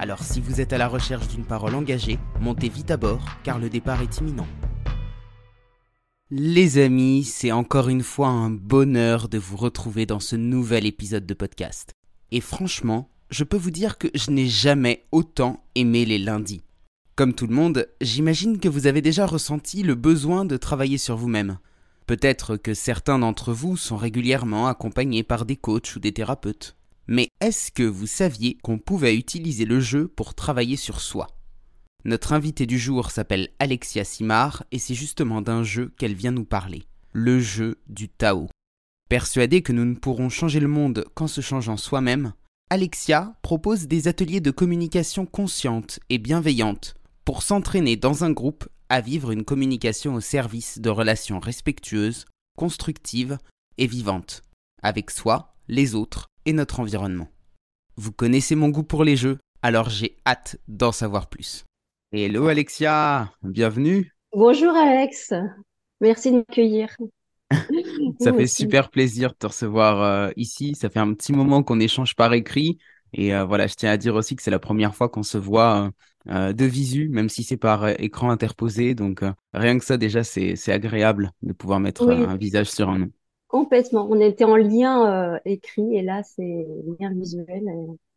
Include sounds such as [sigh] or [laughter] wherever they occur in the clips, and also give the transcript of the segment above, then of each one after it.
Alors si vous êtes à la recherche d'une parole engagée, montez vite à bord car le départ est imminent. Les amis, c'est encore une fois un bonheur de vous retrouver dans ce nouvel épisode de podcast. Et franchement, je peux vous dire que je n'ai jamais autant aimé les lundis. Comme tout le monde, j'imagine que vous avez déjà ressenti le besoin de travailler sur vous-même. Peut-être que certains d'entre vous sont régulièrement accompagnés par des coachs ou des thérapeutes. Mais est-ce que vous saviez qu'on pouvait utiliser le jeu pour travailler sur soi? Notre invitée du jour s'appelle Alexia Simard et c'est justement d'un jeu qu'elle vient nous parler, le jeu du Tao. Persuadée que nous ne pourrons changer le monde qu'en se changeant soi-même, Alexia propose des ateliers de communication consciente et bienveillante pour s'entraîner dans un groupe à vivre une communication au service de relations respectueuses, constructives et vivantes, avec soi, les autres et notre environnement. Vous connaissez mon goût pour les jeux, alors j'ai hâte d'en savoir plus. Hello Alexia, bienvenue. Bonjour Alex, merci de m'accueillir. [laughs] Ça fait super plaisir de te recevoir euh, ici. Ça fait un petit moment qu'on échange par écrit. Et euh, voilà, je tiens à dire aussi que c'est la première fois qu'on se voit euh, de visu, même si c'est par écran interposé. Donc rien que ça, déjà, c'est agréable de pouvoir mettre un visage sur un nom. Complètement. On était en lien écrit et là, c'est lien visuel.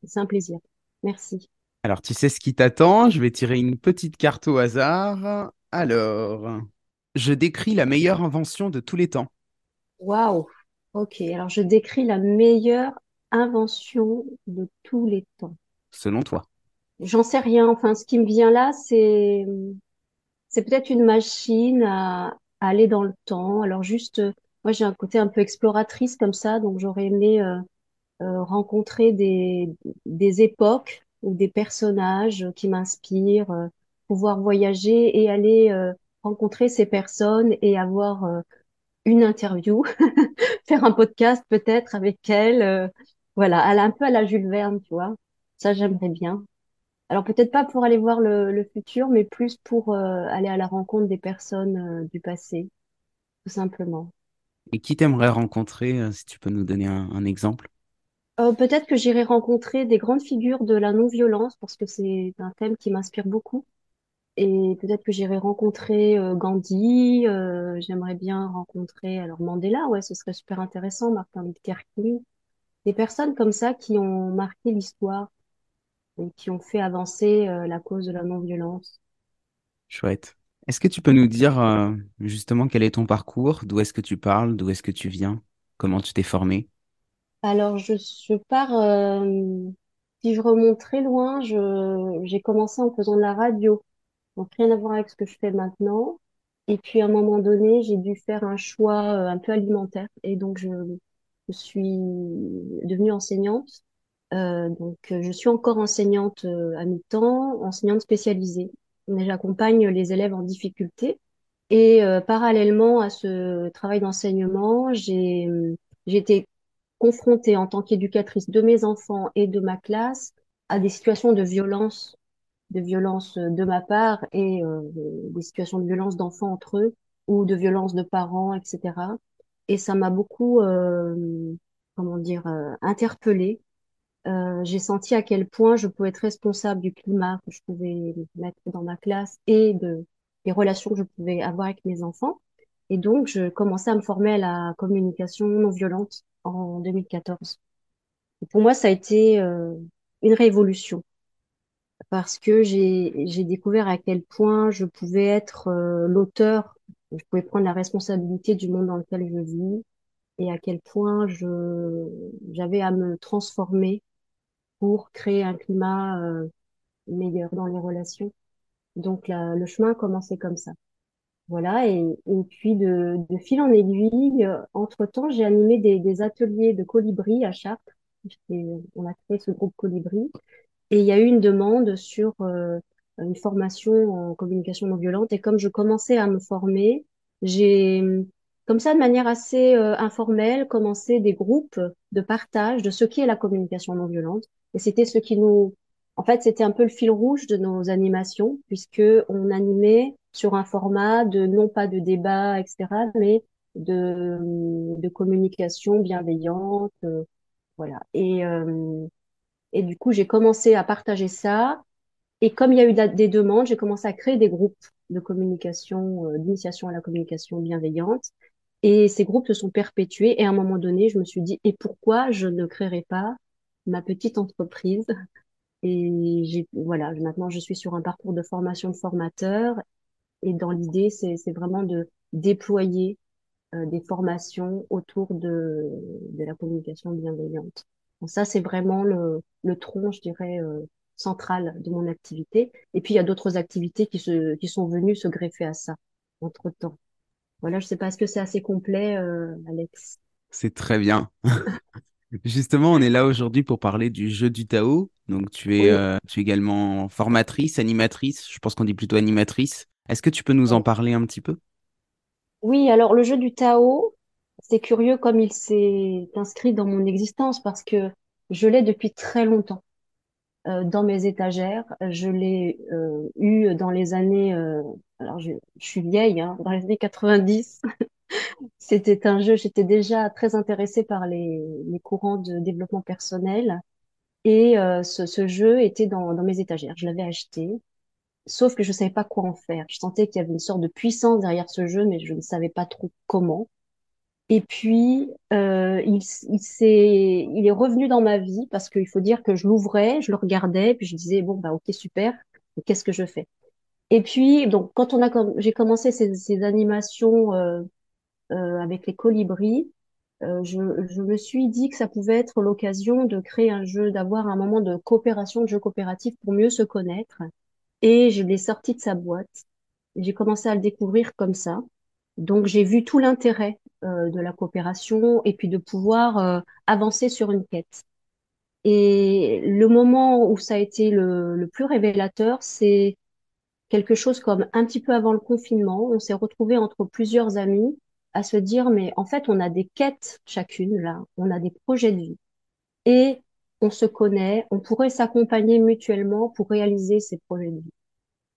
C'est un plaisir. Merci. Alors, tu sais ce qui t'attend? Je vais tirer une petite carte au hasard. Alors, je décris la meilleure invention de tous les temps. Waouh. Ok. Alors, je décris la meilleure invention de tous les temps. Selon toi. J'en sais rien. Enfin, ce qui me vient là, c'est c'est peut-être une machine à, aller dans le temps. Alors, juste, moi, j'ai un côté un peu exploratrice comme ça, donc j'aurais aimé euh, euh, rencontrer des des époques ou des personnages qui m'inspirent, euh, pouvoir voyager et aller euh, rencontrer ces personnes et avoir euh, une interview, [laughs] faire un podcast peut-être avec elle. voilà, elle un peu à la Jules Verne, tu vois. Ça, j'aimerais bien. Alors peut-être pas pour aller voir le, le futur, mais plus pour aller à la rencontre des personnes du passé, tout simplement. Et qui t'aimerais rencontrer, si tu peux nous donner un exemple? Euh, peut-être que j'irai rencontrer des grandes figures de la non-violence parce que c'est un thème qui m'inspire beaucoup. Et peut-être que j'irai rencontrer euh, Gandhi. Euh, j'aimerais bien rencontrer alors Mandela. Ouais, ce serait super intéressant. Martin Luther King. Des personnes comme ça qui ont marqué l'histoire et qui ont fait avancer la cause de la non-violence. Chouette. Est-ce que tu peux nous dire justement quel est ton parcours? D'où est-ce que tu parles? D'où est-ce que tu viens? Comment tu t'es formé? Alors, je, pars, euh, si je remonte très loin, j'ai commencé en faisant de la radio. Donc, rien à voir avec ce que je fais maintenant. Et puis, à un moment donné, j'ai dû faire un choix euh, un peu alimentaire. Et donc, je, suis devenue enseignante. Euh, donc, je suis encore enseignante euh, à mi-temps, enseignante spécialisée. J'accompagne les élèves en difficulté. Et euh, parallèlement à ce travail d'enseignement, j'ai, été confrontée en tant qu'éducatrice de mes enfants et de ma classe à des situations de violence, de violence de ma part et euh, des situations de violence d'enfants entre eux ou de violence de parents, etc. Et ça m'a beaucoup, euh, comment dire, euh, interpellée. Euh, j'ai senti à quel point je pouvais être responsable du climat que je pouvais mettre dans ma classe et de des relations que je pouvais avoir avec mes enfants. Et donc, je commençais à me former à la communication non violente en 2014. pour moi, ça a été euh, une révolution parce que j'ai découvert à quel point je pouvais être euh, l'auteur, je pouvais prendre la responsabilité du monde dans lequel je vis et à quel point j'avais à me transformer pour créer un climat euh, meilleur dans les relations. Donc le chemin a commencé comme ça. Voilà, et, puis de, de, fil en aiguille, entre-temps, j'ai animé des, des, ateliers de colibri à Chartres. On a créé ce groupe colibri. Et il y a eu une demande sur euh, une formation en communication non violente. Et comme je commençais à me former, j'ai, comme ça, de manière assez euh, informelle, commencé des groupes de partage de ce qu'est la communication non violente. Et c'était ce qui nous, en fait, c'était un peu le fil rouge de nos animations, puisque on animait sur un format de non pas de débat, etc., mais de, de communication bienveillante, euh, voilà. Et euh, et du coup, j'ai commencé à partager ça. Et comme il y a eu des demandes, j'ai commencé à créer des groupes de communication, euh, d'initiation à la communication bienveillante. Et ces groupes se sont perpétués. Et à un moment donné, je me suis dit, et pourquoi je ne créerais pas ma petite entreprise Et j'ai, voilà, maintenant je suis sur un parcours de formation de formateur. Et dans l'idée, c'est, c'est vraiment de déployer euh, des formations autour de, de la communication bienveillante. Donc ça, c'est vraiment le, le tronc, je dirais, euh, central de mon activité. Et puis, il y a d'autres activités qui, se, qui sont venues se greffer à ça, entre-temps. Voilà, je sais pas, est-ce que c'est assez complet, euh, Alex? C'est très bien. [laughs] Justement, on est là aujourd'hui pour parler du jeu du Tao. Donc, tu es, Oui, euh, tu es également formatrice, animatrice. Je pense qu'on dit plutôt animatrice. Est-ce que tu peux nous en parler un petit peu? Oui, alors le jeu du Tao, c'est curieux comme il s'est inscrit dans mon existence parce que je l'ai depuis très longtemps euh, dans mes étagères. Je l'ai euh, eu dans les années, euh, alors je, je suis vieille, hein, dans les années 90. [laughs] C'était un jeu, j'étais déjà très intéressée par les, courants de développement personnel et euh, ce, jeu était dans, mes étagères. Je l'avais acheté, sauf que je savais pas quoi en faire. Je sentais qu'il y avait une sorte de puissance derrière ce jeu, mais je ne savais pas trop comment. Et puis, euh, il, est revenu dans ma vie parce qu'il faut dire que je l'ouvrais, je le regardais, puis je disais, bon, bah, ok, super, qu'est-ce que je fais? Et puis, donc, quand on j'ai commencé ces, animations euh, avec les colibris, euh, je, me suis dit que ça pouvait être l'occasion de créer un jeu, d'avoir un moment de coopération, de jeu coopératif pour mieux se connaître. Et je l'ai sorti de sa boîte. J'ai commencé à le découvrir comme ça. Donc, j'ai vu tout l'intérêt euh, de la coopération et puis de pouvoir euh, avancer sur une quête. Et le moment où ça a été le, le plus révélateur, c'est quelque chose comme un petit peu avant le confinement. On s'est retrouvés entre plusieurs amis à se dire, mais en fait, on a des quêtes chacune, là, on a des projets de vie et on se connaît, on pourrait s'accompagner mutuellement pour réaliser ces projets de vie.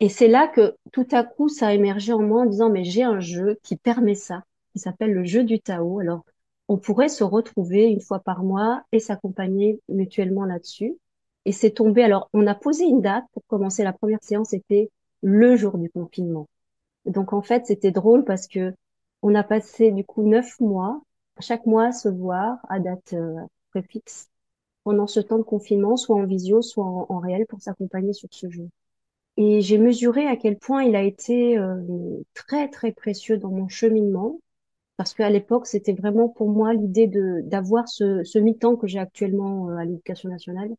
Et c'est là que tout à coup, ça a émergé en moi en disant, mais j'ai un jeu qui permet ça, qui s'appelle le jeu du Tao. Alors, on pourrait se retrouver une fois par mois et s'accompagner mutuellement là-dessus. Et c'est tombé. Alors, on a posé une date pour commencer la première séance, c'était le jour du confinement. Donc, en fait, c'était drôle parce que on a passé du coup neuf mois, chaque mois à se voir à date euh, préfixe pendant ce temps de confinement, soit en visio, soit en, réel pour s'accompagner sur ce jeu. Et j'ai mesuré à quel point il a été euh, très, très précieux dans mon cheminement, parce qu'à l'époque, c'était vraiment pour moi l'idée de d'avoir ce, ce mi-temps que j'ai actuellement euh, à l'Éducation nationale.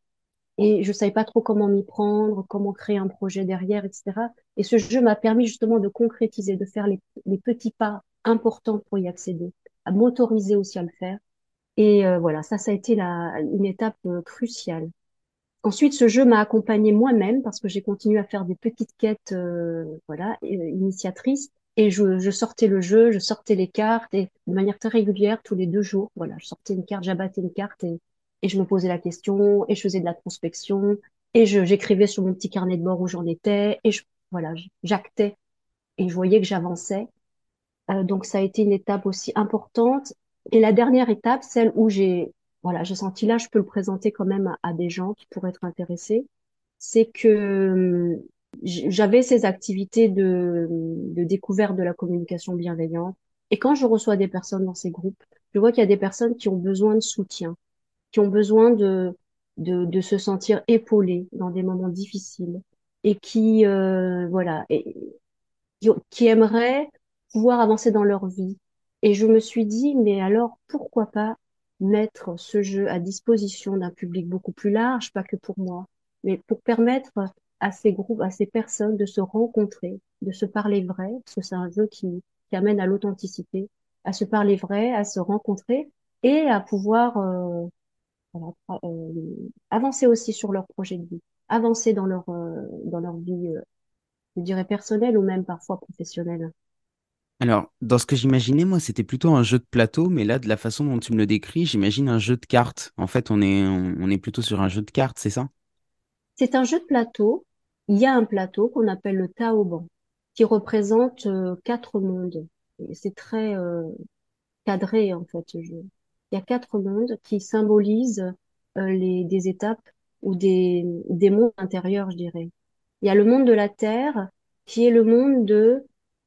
Et je savais pas trop comment m'y prendre, comment créer un projet derrière, etc. Et ce jeu m'a permis justement de concrétiser, de faire les, les petits pas importants pour y accéder, à m'autoriser aussi à le faire. Et euh, voilà, ça, ça a été la, une étape euh, cruciale. Ensuite, ce jeu m'a accompagnée moi-même parce que j'ai continué à faire des petites quêtes, euh, voilà, euh, initiatrices. Et je, je sortais le jeu, je sortais les cartes et de manière très régulière, tous les deux jours, voilà, je sortais une carte, j'abattais une carte et, et je me posais la question et je faisais de la prospection et j'écrivais sur mon petit carnet de bord où j'en étais et je, voilà, j'actais et je voyais que j'avançais. Euh, donc ça a été une étape aussi importante. Et la dernière étape, celle où j'ai voilà, j'ai senti là, je peux le présenter quand même à, des gens qui pourraient être intéressés, c'est que hum, j'avais ces activités de, de découverte de la communication bienveillante. Et quand je reçois des personnes dans ces groupes, je vois qu'il y a des personnes qui ont besoin de soutien, qui ont besoin de, de, de se sentir épaulées dans des moments difficiles et qui, euh, voilà, et, qui aimeraient pouvoir avancer dans leur vie. Et je me suis dit, mais alors pourquoi pas mettre ce jeu à disposition d'un public beaucoup plus large, pas que pour moi, mais pour permettre à ces groupes, à ces personnes de se rencontrer, de se parler vrai, parce que c'est un jeu qui, qui amène à l'authenticité, à se parler vrai, à se rencontrer et à pouvoir euh, euh, avancer aussi sur leur projet de vie, avancer dans leur, euh, dans leur vie euh, je dirais personnel ou même parfois professionnel. Alors, dans ce que j'imaginais, moi, c'était plutôt un jeu de plateau, mais là, de la façon dont tu me le décris, j'imagine un jeu de cartes. En fait, on est, on, est plutôt sur un jeu de cartes, c'est ça? C'est un jeu de plateau. Il y a un plateau qu'on appelle le Taoban, qui représente euh, quatre mondes. C'est très euh, cadré en fait ce. Il y a quatre mondes qui symbolisent euh, les, des étapes ou des, des mondes intérieurs, je dirais. Il y a le monde de la Terre, qui est le monde de,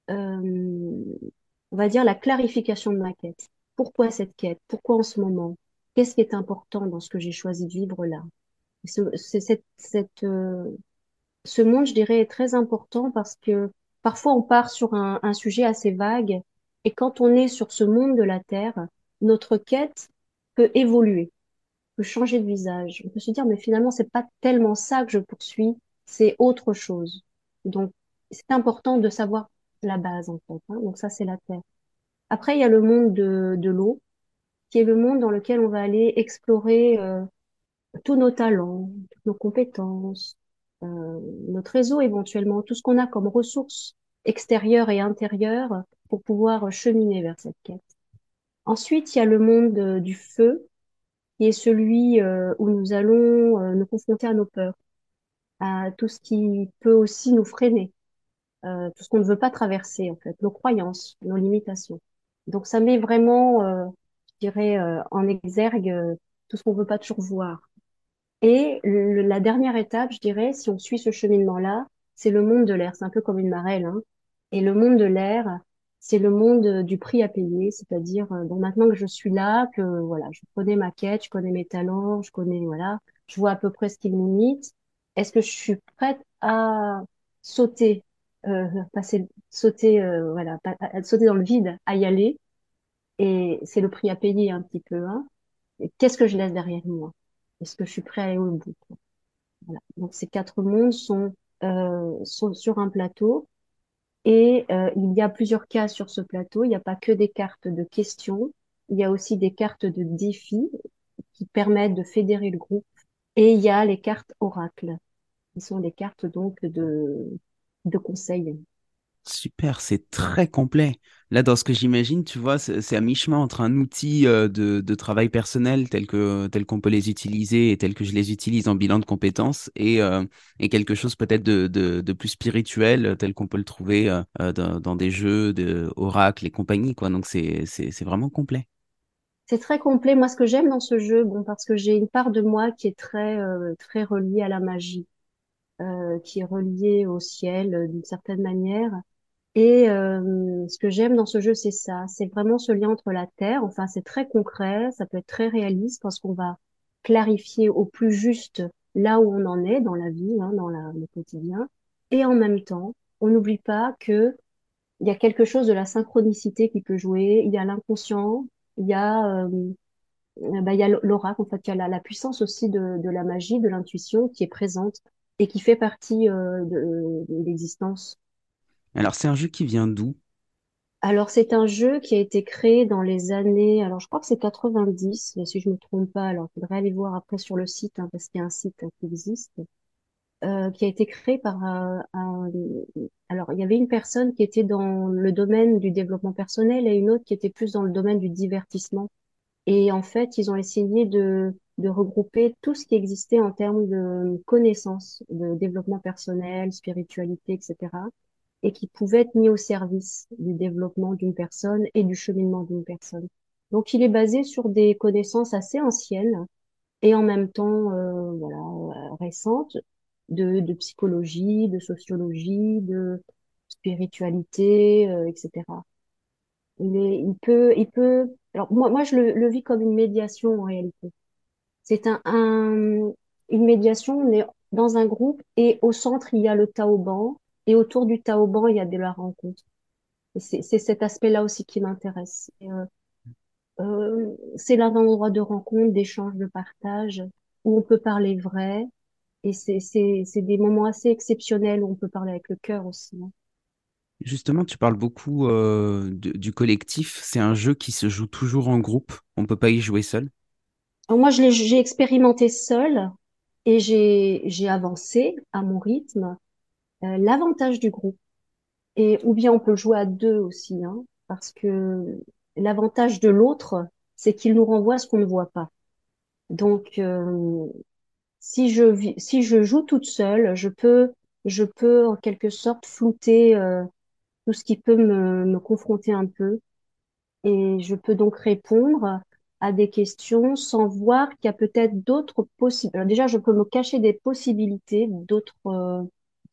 on va dire, la clarification de ma quête. Pourquoi cette quête? Pourquoi en ce moment? Qu'est-ce qui est important dans ce que j'ai choisi de vivre là? Ce, cette, euh, ce monde, je dirais, est très important parce que parfois on part sur un, un sujet assez vague et quand on est sur ce monde de la Terre, notre quête peut évoluer, peut changer de visage. On peut se dire, mais finalement, c'est pas tellement ça que je poursuis, c'est autre chose. Donc, c'est important de savoir la base, en fait. hein. Donc ça, c'est la Terre. Après, il y a le monde de, de l'eau, qui est le monde dans lequel on va aller explorer euh, tous nos talents, toutes nos compétences, euh, notre réseau éventuellement, tout ce qu'on a comme ressources extérieures et intérieures pour pouvoir cheminer vers cette quête. Ensuite, il y a le monde euh, du feu, qui est celui euh, où nous allons euh, nous confronter à nos peurs, à tout ce qui peut aussi nous freiner, euh, tout ce qu'on ne veut pas traverser en fait, nos croyances, nos limitations. Donc ça met vraiment, euh, je dirais, euh, en exergue euh, tout ce qu'on ne veut pas toujours voir. Et le- la dernière étape, je dirais, si on suit ce cheminement-là, c'est le monde de l'air. C'est un peu comme une marelle, hein. Et le monde de l'air, c'est le monde euh, du prix à payer, c'est-à-dire, euh, bon, maintenant que je suis là, que voilà, je connais ma quête, je connais mes talents, je connais, voilà, je vois à peu près ce qui me limite. Est-ce que je suis prête à sauter, passer, sauter, euh, voilà, dans le vide, à y aller? Et c'est le prix à payer un petit peu, hein. Qu'est-ce que je laisse derrière moi? Est-ce que je suis prêt à aller au bout? Donc ces quatre mondes sont, euh, sont sur un plateau et euh, il y a plusieurs cas sur ce plateau. Il n'y a pas que des cartes de questions, il y a aussi des cartes de défis qui permettent de fédérer le groupe et il y a les cartes oracles qui sont des cartes donc de, de conseils. Super, c'est très complet. Là, dans ce que j'imagine, tu vois, c'est à mi-chemin entre un outil euh, de, de travail personnel tel que tel qu'on peut les utiliser et tel que je les utilise en bilan de compétences et, euh, et quelque chose peut-être de, de, de plus spirituel euh, tel qu'on peut le trouver euh, dans, dans des jeux de oracles et compagnie, quoi. Donc c'est vraiment complet. C'est très complet. Moi, ce que j'aime dans ce jeu, bon, parce que j'ai une part de moi qui est très, euh, très reliée à la magie, euh, qui est reliée au ciel euh, d'une certaine manière. Et euh, ce que j'aime dans ce jeu, c'est ça. C'est vraiment ce lien entre la terre. Enfin, c'est très concret. Ça peut être très réaliste parce qu'on va clarifier au plus juste là où on en est dans la vie, hein, dans le quotidien. Et en même temps, on n'oublie pas que il y a quelque chose de la synchronicité qui peut jouer. Il y a l'inconscient. Il y a, euh, bah, il y a l'oracle. En fait, il y a la, puissance aussi de la magie, de l'intuition qui est présente et qui fait partie euh, de, de l'existence. Alors c'est un jeu qui vient d'où? Alors, c'est un jeu qui a été créé dans les années, alors je crois que c'est 90, mais si je me trompe pas, alors il faudrait aller voir après sur le site, hein, parce qu'il y a un site hein, qui existe, euh, qui a été créé par un, un- alors il y avait une personne qui était dans le domaine du développement personnel et une autre qui était plus dans le domaine du divertissement. Et en fait, ils ont essayé de, de regrouper tout ce qui existait en termes de connaissances, de développement personnel, spiritualité, etc et qui pouvait être mis au service du développement d'une personne et du cheminement d'une personne. Donc, il est basé sur des connaissances assez anciennes et en même temps, euh, voilà, euh, récentes de, de psychologie, de sociologie, de spiritualité, euh, etc. Il est, il peut, il peut. Alors moi, moi, je le, le vis comme une médiation en réalité. C'est un, un- une médiation, on est dans un groupe et au centre, il y a le Taoban et autour du Taoban, il y a de la rencontre. C'est cet aspect-là aussi qui m'intéresse. Euh, euh, c'est là un endroit de rencontre, d'échange, de partage, où on peut parler vrai. Et c'est des moments assez exceptionnels où on peut parler avec le cœur aussi. hein. Justement, tu parles beaucoup euh, du collectif. C'est un jeu qui se joue toujours en groupe. On peut pas y jouer seul. Moi, je l'ai, j'ai expérimenté seule et j'ai j'ai avancé à mon rythme. l'avantage du groupe. Et, ou bien on peut jouer à deux aussi, hein, parce que l'avantage de l'autre, c'est qu'il nous renvoie ce qu'on ne voit pas. Donc, si je si je joue toute seule, je peux je peux en quelque sorte flouter euh, tout ce qui peut me, me confronter un peu et je peux donc répondre à des questions sans voir qu'il y a peut-être d'autres possibilités. Déjà, je peux me cacher des possibilités, d'autres euh,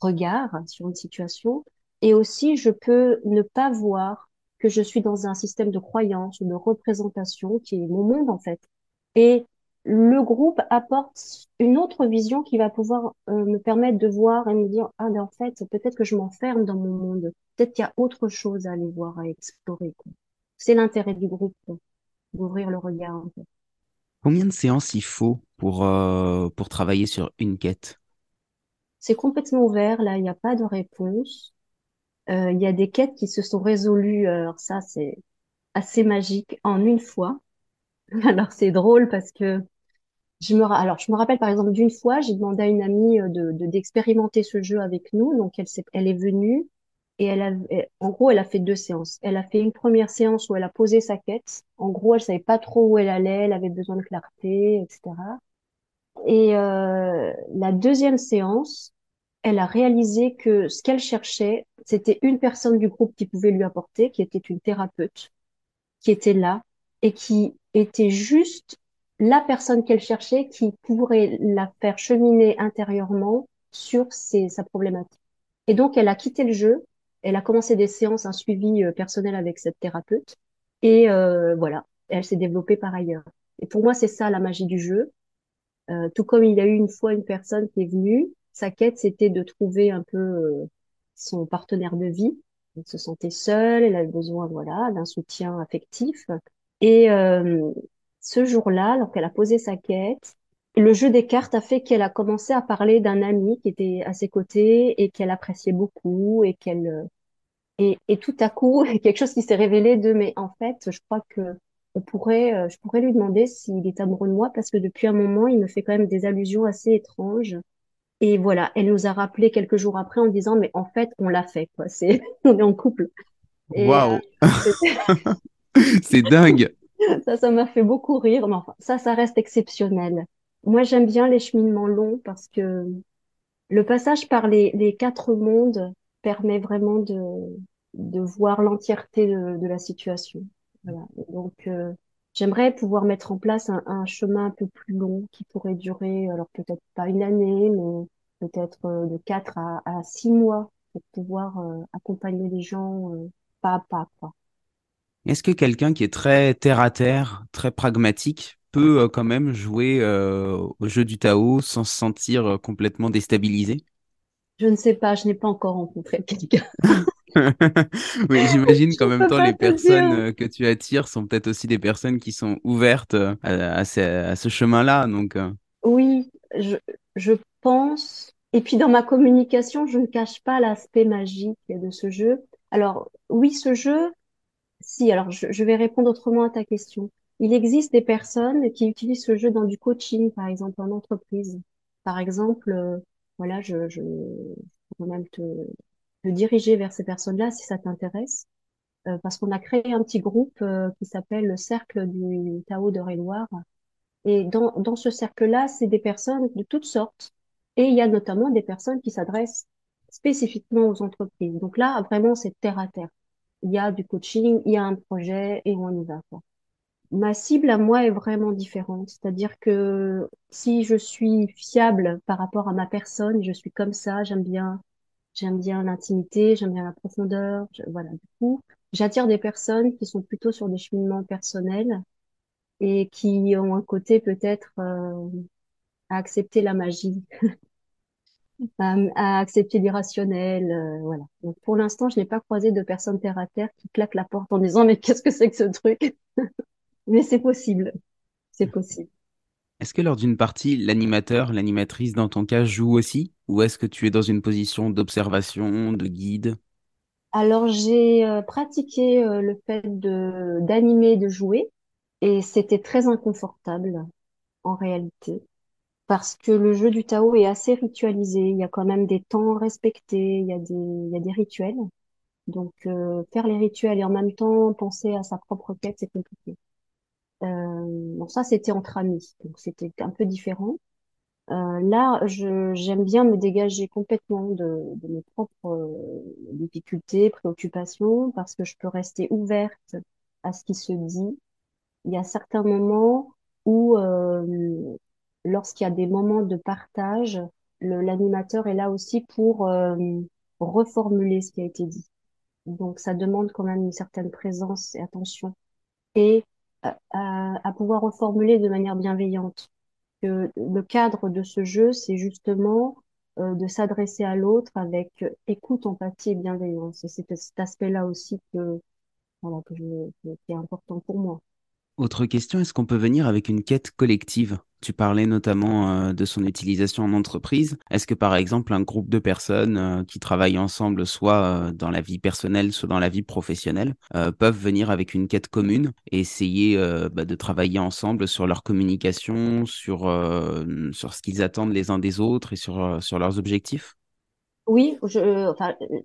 regards sur une situation et aussi je peux ne pas voir que je suis dans un système de croyance ou de représentation qui est mon monde en fait. Et le groupe apporte une autre vision qui va pouvoir euh, me permettre de voir et me dire ah mais en fait peut-être que je m'enferme dans mon monde. Peut-être qu'il y a autre chose à aller voir à explorer c'est l'intérêt du groupe d'ouvrir le regard combien de séances il faut pour euh, pour travailler sur une quête? C'est complètement ouvert là il n'y a pas de réponse. Euh, il y a des quêtes qui se sont résolues alors ça c'est assez magique en une fois. [laughs] Alors c'est drôle parce que je me, alors, je me rappelle par exemple d'une fois, j'ai demandé à une amie euh, de, d'expérimenter ce jeu avec nous. Donc, elle, elle est venue et elle a, en gros, elle a fait deux séances. Elle a fait une première séance où elle a posé sa quête. En gros, elle savait pas trop où elle allait, elle avait besoin de clarté, etc. Et euh, la deuxième séance, elle a réalisé que ce qu'elle cherchait, c'était une personne du groupe qui pouvait lui apporter, qui était une thérapeute, qui était là et qui était juste la personne qu'elle cherchait qui pourrait la faire cheminer intérieurement sur sa problématique. Et donc, elle a quitté le jeu, elle a commencé des séances, un suivi euh, personnel avec cette thérapeute, et euh, voilà, elle s'est développée par ailleurs. Et pour moi, c'est ça la magie du jeu. Euh, tout comme il y a eu une fois une personne qui est venue, sa quête, c'était de trouver un peu euh, son partenaire de vie. Elle se sentait seule, elle avait besoin, voilà, d'un soutien affectif. Et euh, ce jour-là, donc elle a posé sa quête, le jeu des cartes a fait qu'elle a commencé à parler d'un ami qui était à ses côtés et qu'elle appréciait beaucoup et qu'elle euh, et, et, tout à coup [laughs] quelque chose qui s'est révélé de mais en fait je crois que on pourrait euh, je pourrais lui demander s'il est amoureux de moi parce que depuis un moment il me fait quand même des allusions assez étranges. Et voilà elle nous a rappelé quelques jours après en disant mais en fait on l'a fait quoi. C'est [laughs] on est en couple. Waouh. euh, [laughs] c'est dingue ça, ça m'a fait beaucoup rire. Mais enfin, ça, ça reste exceptionnel. Moi, j'aime bien les cheminements longs parce que le passage par les, quatre mondes permet vraiment de, de voir l'entièreté de, la situation. Donc, euh, j'aimerais pouvoir mettre en place un, chemin un peu plus long qui pourrait durer, alors peut-être pas une année, mais peut-être euh, de quatre à, à six mois pour pouvoir euh, accompagner les gens pas à pas. Quoi. Est-ce que quelqu'un qui est très terre à terre, très pragmatique, peut euh, quand même jouer euh, au jeu du Tao sans se sentir euh, complètement déstabilisé? Je ne sais pas, je n'ai pas encore rencontré quelqu'un. [laughs] oui, j'imagine [laughs] qu'en même temps, les personnes que tu attires sont peut-être aussi des personnes qui sont ouvertes à, ce, chemin-là. Donc, Oui, je, je pense. Et puis dans ma communication, je ne cache pas l'aspect magique de ce jeu. Alors oui, ce jeu, si, alors je, vais répondre autrement à ta question. Il existe des personnes qui utilisent ce jeu dans du coaching, par exemple en entreprise. Par exemple, euh, voilà, je, je, peux même te, te diriger vers ces personnes-là si ça t'intéresse, euh, parce qu'on a créé un petit groupe euh, qui s'appelle le Cercle du Tao de Réloir. Et dans, dans ce cercle-là, c'est des personnes de toutes sortes. Et il y a notamment des personnes qui s'adressent spécifiquement aux entreprises. Donc là, vraiment, c'est terre à terre il y a du coaching, il y a un projet et on y va. Quoi. Ma cible à moi est vraiment différente. C'est-à-dire que si je suis fiable par rapport à ma personne, je suis comme ça, j'aime bien, j'aime bien l'intimité, j'aime bien la profondeur. voilà. Du coup, j'attire des personnes qui sont plutôt sur des cheminements personnels et qui ont un côté peut-être euh, à accepter la magie [laughs] à, accepter l'irrationnel. Euh, voilà. Donc pour l'instant, je n'ai pas croisé de personnes terre à terre qui claquent la porte en disant mais qu'est-ce que c'est que ce truc? [laughs] Mais c'est possible, c'est possible. Est-ce que lors d'une partie, l'animateur, l'animatrice dans ton cas joue aussi? Ou est-ce que tu es dans une position d'observation, de guide? Alors j'ai euh, pratiqué euh, le fait de d'animer, de jouer, et c'était très inconfortable en réalité parce que le jeu du Tao est assez ritualisé. Il y a quand même des temps respectés, il y a des, il y a des rituels. Donc, euh, faire les rituels et en même temps penser à sa propre quête, c'est compliqué. Euh, bon, ça, c'était entre amis, donc c'était un peu différent. Euh, là, j'aime bien me dégager complètement de, de mes propres euh, difficultés, préoccupations, parce que je peux rester ouverte à ce qui se dit. Il y a certains moments où, euh, lorsqu'il y a des moments de partage, l'animateur est là aussi pour euh, reformuler ce qui a été dit. Donc, ça demande quand même une certaine présence et attention et à, à, pouvoir reformuler de manière bienveillante le cadre de ce jeu, c'est justement euh, de s'adresser à l'autre avec euh, écoute, empathie et bienveillance. C'est cet aspect-là aussi que, voilà, que je, qui est important pour moi. Autre question, est-ce qu'on peut venir avec une quête collective? Tu parlais notamment euh, de son utilisation en entreprise. Est-ce que par exemple un groupe de personnes euh, qui travaillent ensemble, soit euh, dans la vie personnelle, soit dans la vie professionnelle, peuvent venir avec une quête commune et essayer bah, de travailler ensemble sur leur communication, sur, sur ce qu'ils attendent les uns des autres et sur, sur leurs objectifs? Oui, je,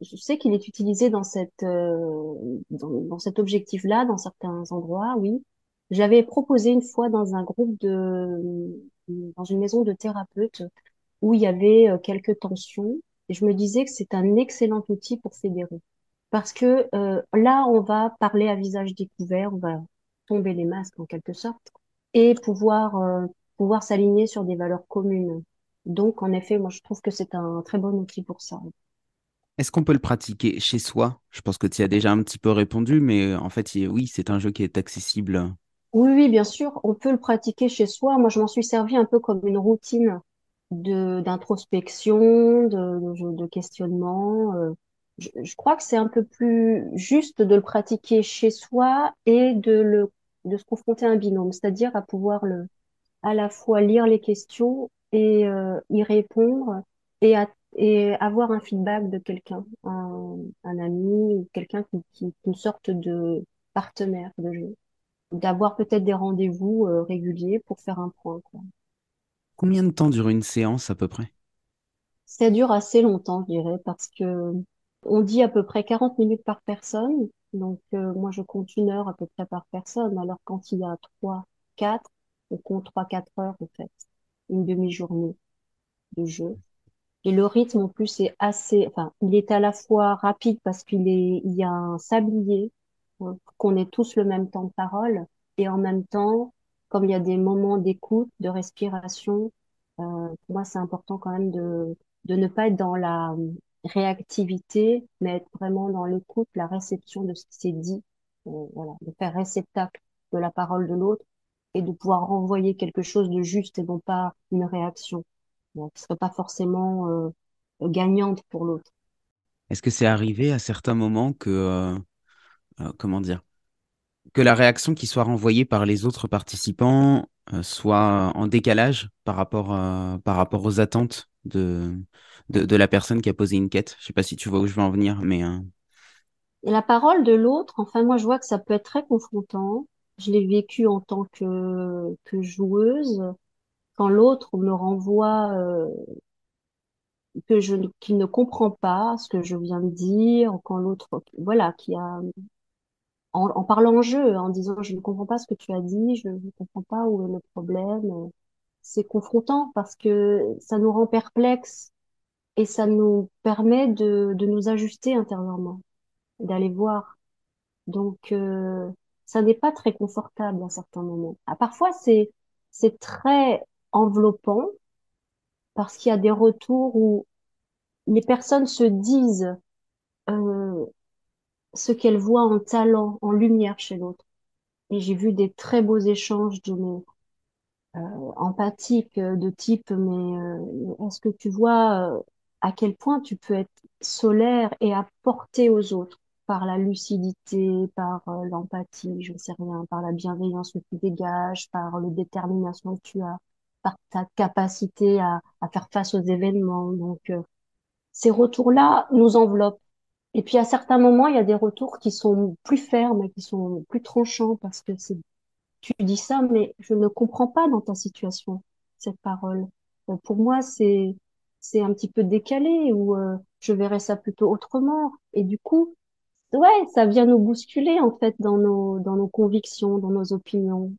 je sais qu'il est utilisé dans cette, dans cet objectif-là, dans certains endroits, oui. J'avais proposé une fois dans un groupe de, dans une maison de thérapeutes où il y avait euh, quelques tensions et je me disais que c'est un excellent outil pour fédérer. Parce que euh, là, on va parler à visage découvert, on va tomber les masques en quelque sorte et pouvoir, euh, pouvoir s'aligner sur des valeurs communes. Donc, en effet, moi, je trouve que c'est un très bon outil pour ça. Est-ce qu'on peut le pratiquer chez soi? Je pense que tu as déjà un petit peu répondu, mais en fait, oui, c'est un jeu qui est accessible. Oui, oui, bien sûr, on peut le pratiquer chez soi. Moi, je m'en suis servi un peu comme une routine de d'introspection, de, de, questionnement. euh. Je, je crois que c'est un peu plus juste de le pratiquer chez soi et de le de se confronter à un binôme, c'est-à-dire à pouvoir le à la fois lire les questions et euh, y répondre et, à- et avoir un feedback de quelqu'un, un, un ami ou quelqu'un qui, qui, une sorte de partenaire de jeu. D'avoir peut-être des rendez-vous euh, réguliers pour faire un point, quoi. Combien de temps dure une séance à peu près? Ça dure assez longtemps, je dirais, parce que on dit à peu près 40 minutes par personne. Donc, euh, moi, je compte une heure à peu près par personne. Alors, quand il y a trois, quatre, on compte trois, quatre heures, en fait. Une demi-journée de jeu. Et le rythme, en plus, est assez, enfin, il est à la fois rapide parce qu'il est, il y a un sablier, euh, qu'on ait tous le même temps de parole. Et en même temps, comme il y a des moments d'écoute, de respiration, euh, pour moi, c'est important quand même de, de ne pas être dans la euh, réactivité, mais être vraiment dans l'écoute, la réception de ce qui s'est dit, euh, voilà, de faire réceptacle de la parole de l'autre et de pouvoir renvoyer quelque chose de juste et non pas une réaction qui serait pas forcément euh, gagnante pour l'autre. Est-ce que c'est arrivé à certains moments que, euh, euh, comment dire, que la réaction qui soit renvoyée par les autres participants euh, soit en décalage par rapport, euh, par rapport aux attentes de, de, la personne qui a posé une quête? Je sais pas si tu vois où je veux en venir, mais euh, Et la parole de l'autre, enfin moi je vois que ça peut être très confrontant. Je l'ai vécu en tant que, que joueuse, quand l'autre me renvoie euh, que je qu'il ne comprend pas ce que je viens de dire, quand l'autre voilà qui a en, en parlant en jeu, en disant je ne comprends pas ce que tu as dit, je ne comprends pas où est le problème. C'est confrontant parce que ça nous rend perplexes et ça nous permet de, de nous ajuster intérieurement, d'aller voir. Donc, euh, ça n'est pas très confortable à certains moments. Ah, parfois, c'est, c'est très enveloppant parce qu'il y a des retours où les personnes se disent euh, ce qu'elles voient en talent, en lumière chez l'autre. Et j'ai vu des très beaux échanges de mes, euh, empathique euh, de type, mais euh, est-ce que tu vois euh, à quel point tu peux être solaire et apporter aux autres par la lucidité, par euh, l'empathie, je ne sais rien, par la bienveillance que tu dégages, par la détermination que tu as, par ta capacité à, à faire face aux événements. Donc, euh, ces retours-là nous enveloppent. Et puis, à certains moments, il y a des retours qui sont plus fermes, qui sont plus tranchants parce que c'est tu dis ça, mais je ne comprends pas dans ta situation, cette parole. pour moi, c'est c'est un petit peu décalé ou je verrais ça plutôt autrement. Et du coup, ouais, ça vient nous bousculer en fait dans nos dans nos convictions, dans nos opinions.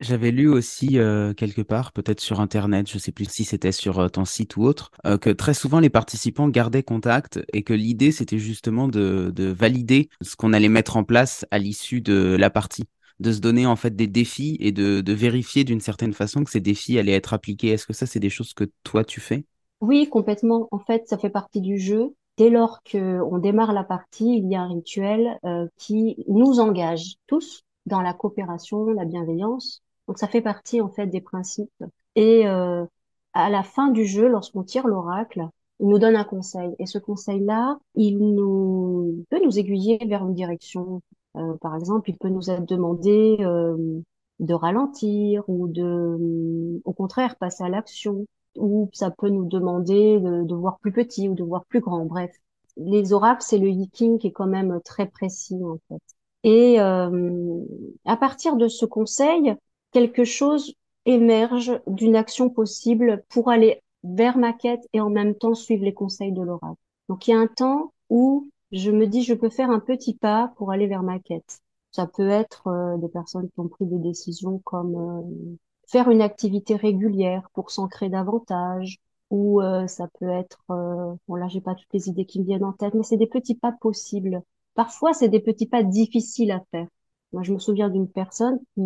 J'avais lu aussi euh, quelque part, peut-être sur Internet, je sais plus si c'était sur euh, ton site ou autre, euh, que très souvent les participants gardaient contact et que l'idée c'était justement de, de valider ce qu'on allait mettre en place à l'issue de la partie, de se donner en fait des défis et de, de vérifier d'une certaine façon que ces défis allaient être appliqués. Est-ce que ça c'est des choses que toi tu fais? Oui, complètement. En fait, ça fait partie du jeu. Dès lors que on démarre la partie, il y a un rituel qui nous engage tous dans la coopération, la bienveillance donc ça fait partie en fait des principes. Et euh, à la fin du jeu, lorsqu'on tire l'oracle, il nous donne un conseil. Et ce conseil-là, il nous peut nous aiguiller vers une direction. Euh, par exemple, il peut nous demandé euh, de ralentir ou de, au contraire, passer à l'action. Ou ça peut nous demander de, de, voir plus petit ou de voir plus grand. Bref, les oracles, c'est le yiking qui est quand même très précis en fait. Et euh, à partir de ce conseil, quelque chose émerge d'une action possible pour aller vers ma quête et en même temps suivre les conseils de l'oracle. Donc il y a un temps où je me dis je peux faire un petit pas pour aller vers ma quête. Ça peut être euh, des personnes qui ont pris des décisions comme euh, faire une activité régulière pour s'ancrer davantage, ou euh, ça peut être bon là j'ai pas toutes les idées qui me viennent en tête, mais c'est des petits pas possibles. Parfois c'est des petits pas difficiles à faire. Moi je me souviens d'une personne qui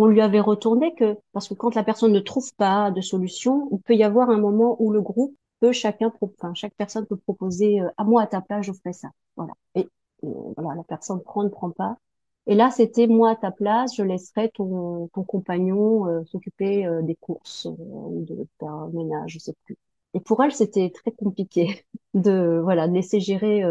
on lui avait retourné que, parce que quand la personne ne trouve pas de solution, il peut y avoir un moment où le groupe peut chacun, enfin, chaque personne peut proposer, euh, à moi à ta place, je ferai ça. Voilà. Et euh, voilà, la personne prend, ne prend pas. Et là, c'était moi à ta place, je laisserai ton, ton compagnon euh, s'occuper des courses ou de faire un ménage, je sais plus. Et pour elle, c'était très compliqué [laughs] de voilà de laisser gérer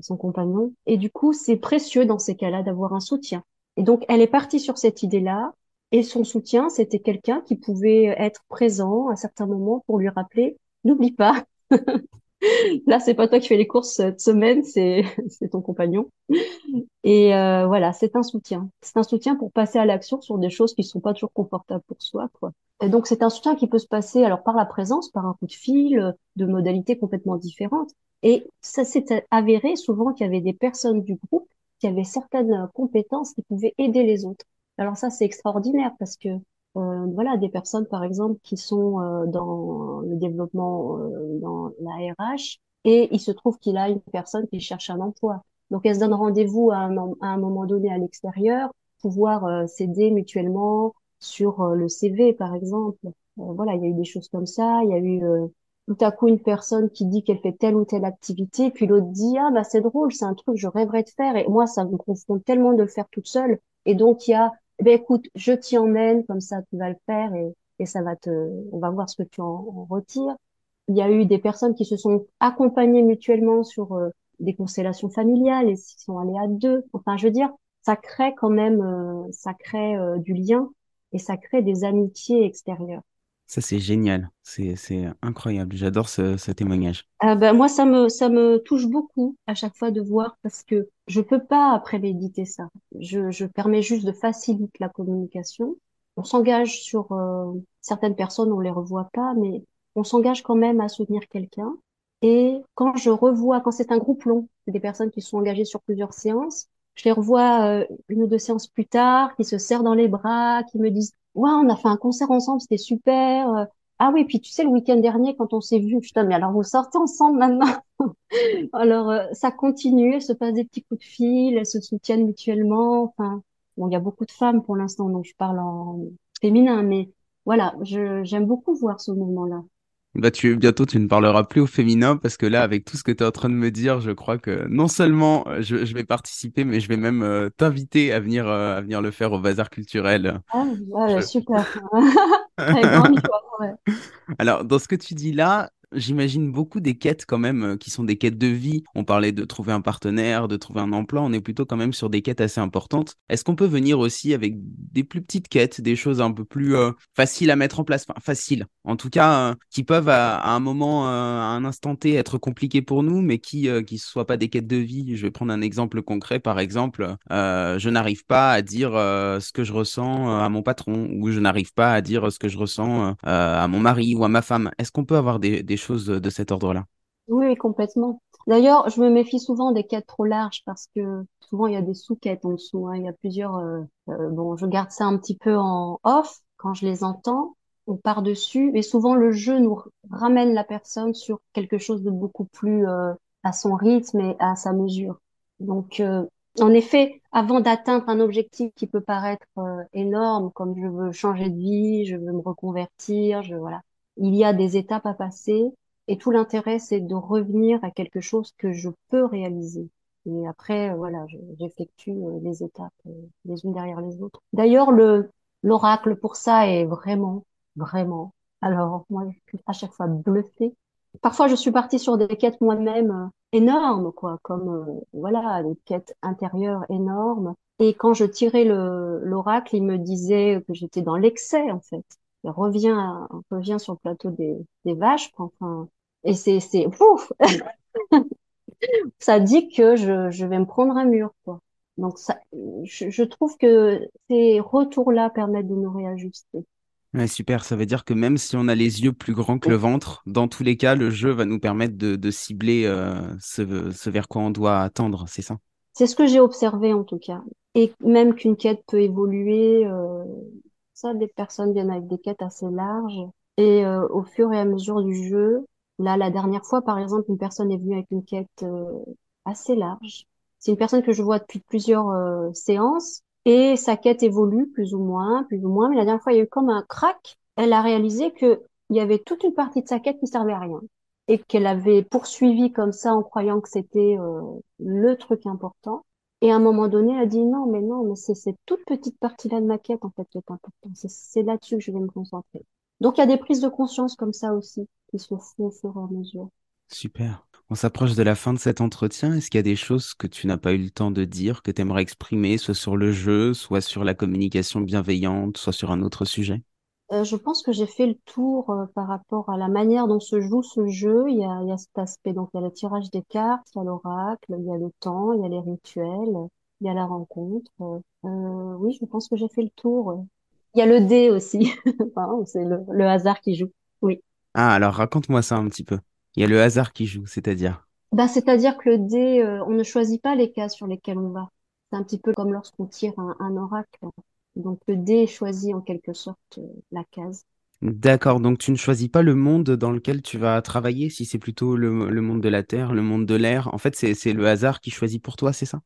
son compagnon. Et du coup, c'est précieux dans ces cas-là d'avoir un soutien. Et donc, elle est partie sur cette idée-là. Et son soutien, c'était quelqu'un qui pouvait être présent à certains moments pour lui rappeler, n'oublie pas. [laughs] Là, c'est pas toi qui fais les courses cette semaine, [laughs] c'est ton compagnon. Et euh, voilà, c'est un soutien. C'est un soutien pour passer à l'action sur des choses qui sont pas toujours confortables pour soi, quoi. Et donc c'est un soutien qui peut se passer alors par la présence, par un coup de fil, de modalités complètement différentes. Et ça s'est avéré souvent qu'il y avait des personnes du groupe qui avait certaines compétences qui pouvaient aider les autres. Alors ça, c'est extraordinaire parce que euh, voilà, des personnes, par exemple, qui sont euh, dans le développement euh, dans la RH et il se trouve qu'il a une personne qui cherche un emploi. Donc, elle se donne rendez-vous à un, moment donné à l'extérieur, pouvoir s'aider mutuellement sur le CV, par exemple. voilà, il y a eu des choses comme ça. Il y a eu tout à coup une personne qui dit qu'elle fait telle ou telle activité, puis l'autre dit ah bah c'est drôle, c'est un truc que je rêverais de faire et moi ça me confronte tellement de le faire toute seule et donc il y a eh ben écoute je t'y emmène comme ça tu vas le faire et, et ça va te on va voir ce que tu en, retires. Il y a eu des personnes qui se sont accompagnées mutuellement sur euh, des constellations familiales et qui sont allées à deux. Enfin je veux dire ça crée quand même euh, ça crée euh, du lien et ça crée des amitiés extérieures. Ça, c'est génial. C'est, c'est incroyable. J'adore ce, ce témoignage. Ah ben, moi, ça me, ça me touche beaucoup à chaque fois de voir parce que je peux pas préméditer ça. Je, je permets juste de faciliter la communication. On s'engage sur euh, certaines personnes, on les revoit pas, mais on s'engage quand même à soutenir quelqu'un. Et quand je revois, quand c'est un groupe long, des personnes qui sont engagées sur plusieurs séances, je les revois euh, une ou deux séances plus tard, qui se serrent dans les bras, qui me disent ouais, on a fait un concert ensemble, c'était super. Ah oui, puis tu sais, le week-end dernier, quand on s'est vu, putain, mais alors vous sortez ensemble maintenant. [laughs] alors, euh, ça continue, elles se passent des petits coups de fil, elles se soutiennent mutuellement. Enfin, bon, il y a beaucoup de femmes pour l'instant, donc je parle en féminin, mais voilà, j'aime beaucoup voir ce mouvement-là. Bah, tu, bientôt, tu ne parleras plus au féminin parce que là, avec tout ce que tu es en train de me dire, je crois que non seulement euh, je, je vais participer, mais je vais même euh, t'inviter à venir, euh, à venir le faire au bazar culturel. Ah, ouais, super. [laughs] [laughs] Alors, dans ce que tu dis là, j'imagine beaucoup des quêtes quand même euh, qui sont des quêtes de vie. On parlait de trouver un partenaire, de trouver un emploi, on est plutôt quand même sur des quêtes assez importantes. Est-ce qu'on peut venir aussi avec des plus petites quêtes, des choses un peu plus euh, faciles à mettre en place, enfin faciles, en tout cas euh, qui peuvent à, un moment, à un instant T être compliquées pour nous, mais qui qui soient pas des quêtes de vie. Je vais prendre un exemple concret, par exemple, je n'arrive pas à dire ce que je ressens à mon patron ou je n'arrive pas à dire ce que je ressens à mon mari ou à ma femme. Est-ce qu'on peut avoir des, des choses de cet ordre-là Oui, complètement. D'ailleurs, je me méfie souvent des quêtes trop larges parce que souvent il y a des sous-quêtes en dessous. Hein. Il y a plusieurs. Euh, euh, bon, je garde ça un petit peu en off quand je les entends. On part dessus, mais souvent le jeu nous ramène la personne sur quelque chose de beaucoup plus euh, à son rythme et à sa mesure. Donc, en effet, avant d'atteindre un objectif qui peut paraître énorme, comme je veux changer de vie, je veux me reconvertir, je voilà, il y a des étapes à passer et tout l'intérêt, c'est de revenir à quelque chose que je peux réaliser. Et après, euh, voilà, j'effectue euh, les étapes euh, les unes derrière les autres. D'ailleurs, le l'oracle pour ça est vraiment, vraiment. Alors, moi, je suis à chaque fois bluffée. Parfois, je suis partie sur des quêtes moi-même énormes, quoi, comme voilà, des quêtes intérieures énormes. Et quand je tirais le l'oracle, il me disait que j'étais dans l'excès, en fait revient, revient sur le plateau des, des vaches, enfin, et c'est, c'est, ouf, [laughs] ça dit que je, je vais me prendre un mur, quoi. Donc ça, je, je trouve que ces retours-là permettent de nous réajuster. Ouais, super, ça veut dire que même si on a les yeux plus grands que le ventre, dans tous les cas, le jeu va nous permettre de, de cibler euh, ce, ce vers quoi on doit attendre, c'est ça? C'est ce que j'ai observé en tout cas. Et même qu'une quête peut évoluer, euh, des personnes viennent avec des quêtes assez larges. Et euh, au fur et à mesure du jeu, là, la dernière fois, par exemple, une personne est venue avec une quête euh, assez large. C'est une personne que je vois depuis plusieurs euh, séances et sa quête évolue plus ou moins, plus ou moins. Mais la dernière fois, il y a eu comme un crack. Elle a réalisé que il y avait toute une partie de sa quête qui servait à rien et qu'elle avait poursuivi comme ça en croyant que c'était le truc important. Et à un moment donné, elle dit non, mais non, mais c'est cette toute petite partie-là de ma quête, en fait, qui est importante. C'est là-dessus que je vais me concentrer. Donc, il y a des prises de conscience comme ça aussi, qui se font au fur et à mesure. Super. On s'approche de la fin de cet entretien. Est-ce qu'il y a des choses que tu n'as pas eu le temps de dire, que tu aimerais exprimer, soit sur le jeu, soit sur la communication bienveillante, soit sur un autre sujet? Euh, je pense que j'ai fait le tour euh, par rapport à la manière dont se joue ce jeu. Il y a, il y a cet aspect, donc il y a le tirage des cartes, il y a l'oracle, il y a le temps, il y a les rituels, il y a la rencontre. Euh, oui, je pense que j'ai fait le tour. Il y a le dé aussi, [laughs] c'est le, le hasard qui joue. Oui. Ah, alors raconte-moi ça un petit peu. Il y a le hasard qui joue, c'est-à-dire? Bah, c'est-à-dire que le dé, on ne choisit pas les cases sur lesquelles on va. C'est un petit peu comme lorsqu'on tire un, un oracle. Donc le dé choisit en quelque sorte euh, la case. D'accord, donc tu ne choisis pas le monde dans lequel tu vas travailler, si c'est plutôt le, monde de la Terre, le monde de l'air. En fait, c'est le hasard qui choisit pour toi, c'est ça?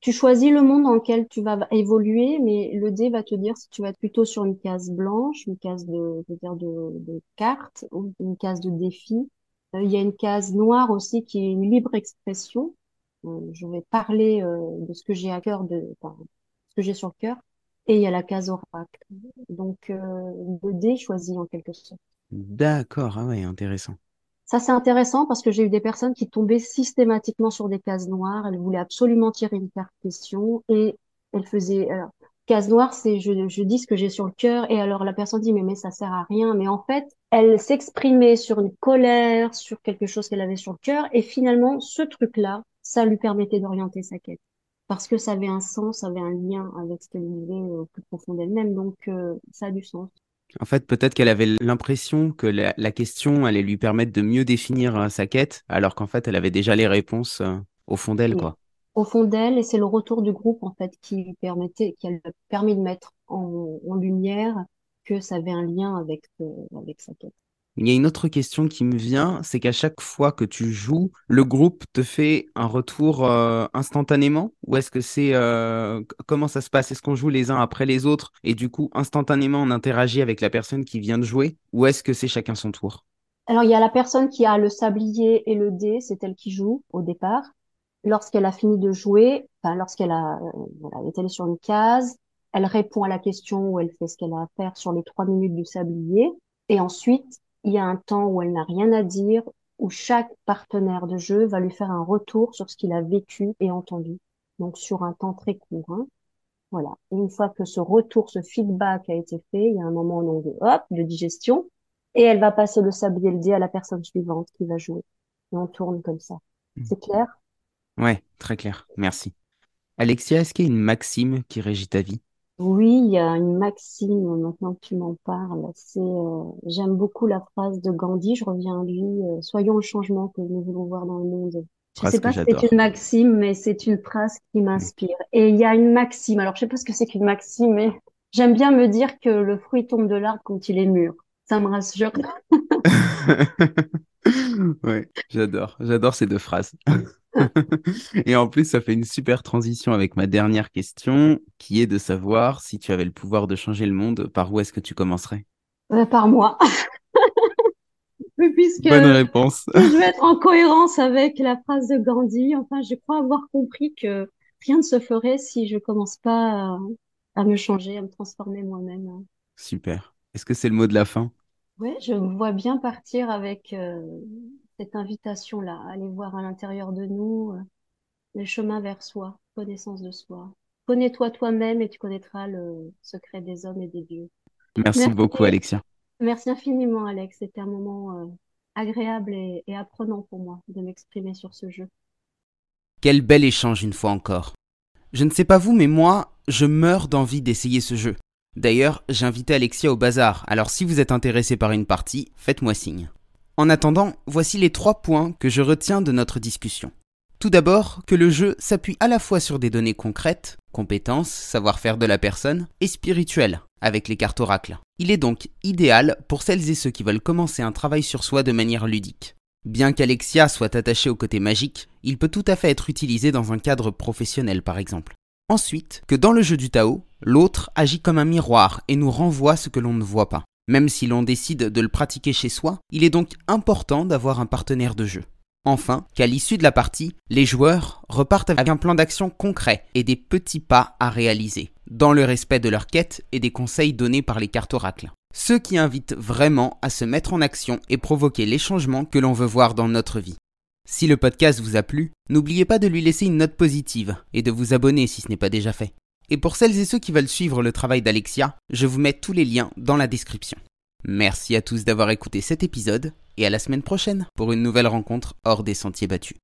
Tu choisis le monde dans lequel tu vas évoluer, mais le dé va te dire si tu vas être plutôt sur une case blanche, une case de, dire de, de carte, ou une case de défi. Euh, il y a une case noire aussi qui est une libre expression. Euh, je vais parler de ce que j'ai à cœur, de, ce que j'ai sur le cœur et il y a la case oracle. Donc, euh, le dé choisi en quelque sorte. D'accord, ah ouais, intéressant. Ça, c'est intéressant parce que j'ai eu des personnes qui tombaient systématiquement sur des cases noires. Elles voulaient absolument tirer une carte question et elles faisaient... Alors, case noire, c'est je, je dis ce que j'ai sur le cœur et alors la personne dit mais, mais ça sert à rien. Mais en fait, elle s'exprimait sur une colère, sur quelque chose qu'elle avait sur le cœur et finalement, ce truc-là, ça lui permettait d'orienter sa quête parce que ça avait un sens, ça avait un lien avec ce qu'elle vivait au plus profond d'elle-même. Donc, euh, ça a du sens. En fait, peut-être qu'elle avait l'impression que la, question allait lui permettre de mieux définir euh, sa quête, alors qu'en fait, elle avait déjà les réponses euh, au fond d'elle, quoi. Au fond d'elle, et c'est le retour du groupe, en fait, qui lui permettait, qui a permis de mettre en, en lumière que ça avait un lien avec, avec sa quête. Il y a une autre question qui me vient, c'est qu'à chaque fois que tu joues, le groupe te fait un retour euh, instantanément? Ou est-ce que c'est euh, comment ça se passe? Est-ce qu'on joue les uns après les autres et du coup instantanément on interagit avec la personne qui vient de jouer? Ou est-ce que c'est chacun son tour? Alors il y a la personne qui a le sablier et le dé, c'est elle qui joue au départ. Lorsqu'elle a fini de jouer, enfin lorsqu'elle a euh, est allée sur une case, elle répond à la question ou elle fait ce qu'elle a à faire sur les trois minutes du sablier. Et ensuite il y a un temps où elle n'a rien à dire, où chaque partenaire de jeu va lui faire un retour sur ce qu'il a vécu et entendu. Donc sur un temps très court. Hein. Voilà. Et une fois que ce retour, ce feedback a été fait, il y a un moment de hop, de digestion, et elle va passer le sablier le dé à la personne suivante qui va jouer. Et on tourne comme ça. Hmm. C'est clair? Ouais, très clair. Merci. Alexia, est-ce qu'il y a une maxime qui régit ta vie? Oui, il y a une maxime, maintenant que tu m'en parles. C'est, euh, j'aime beaucoup la phrase de Gandhi, je reviens à lui, euh, soyons le changement que nous voulons voir dans le monde. Je ne sais pas si c'est une maxime, mais c'est une phrase qui m'inspire. Et il y a une maxime. Alors, je sais pas ce que c'est qu'une maxime, mais j'aime bien me dire que le fruit tombe de l'arbre quand il est mûr. Ça me rassure. [laughs] ouais, j'adore. J'adore ces deux phrases. [laughs] [laughs] Et en plus, ça fait une super transition avec ma dernière question, qui est de savoir si tu avais le pouvoir de changer le monde, par où est-ce que tu commencerais? Euh, Par moi. [laughs] puisque Bonne réponse. je vais être en cohérence avec la phrase de Gandhi. Enfin, je crois avoir compris que rien ne se ferait si je commence pas à, me changer, à me transformer moi-même. Super. Est-ce que c'est le mot de la fin? Oui, je vois bien partir avec euh, cette invitation-là, aller voir à l'intérieur de nous euh, le chemin vers soi, connaissance de soi. Connais-toi toi-même et tu connaîtras le secret des hommes et des dieux. Merci, beaucoup, Alexia. Merci infiniment, Alex. C'était un moment euh, agréable et, et apprenant pour moi de m'exprimer sur ce jeu. Quel bel échange une fois encore. Je ne sais pas vous, mais moi, je meurs d'envie d'essayer ce jeu. D'ailleurs, j'ai invité Alexia au bazar, alors si vous êtes intéressé par une partie, faites-moi signe. En attendant, voici les trois points que je retiens de notre discussion. Tout d'abord, que le jeu s'appuie à la fois sur des données concrètes, compétences, savoir-faire de la personne, et spirituelles, avec les cartes oracles. Il est donc idéal pour celles et ceux qui veulent commencer un travail sur soi de manière ludique. Bien qu'Alexia soit attachée au côté magique, il peut tout à fait être utilisé dans un cadre professionnel par exemple. Ensuite, que dans le jeu du Tao, l'autre agit comme un miroir et nous renvoie ce que l'on ne voit pas. Même si l'on décide de le pratiquer chez soi, il est donc important d'avoir un partenaire de jeu. Enfin, qu'à l'issue de la partie, les joueurs repartent avec un plan d'action concret et des petits pas à réaliser, dans le respect de leur quête et des conseils donnés par les cartes oracles. Ce qui invite vraiment à se mettre en action et provoquer les changements que l'on veut voir dans notre vie. Si le podcast vous a plu, n'oubliez pas de lui laisser une note positive et de vous abonner si ce n'est pas déjà fait. Et pour celles et ceux qui veulent suivre le travail d'Alexia, je vous mets tous les liens dans la description. Merci à tous d'avoir écouté cet épisode et à la semaine prochaine pour une nouvelle rencontre hors des sentiers battus.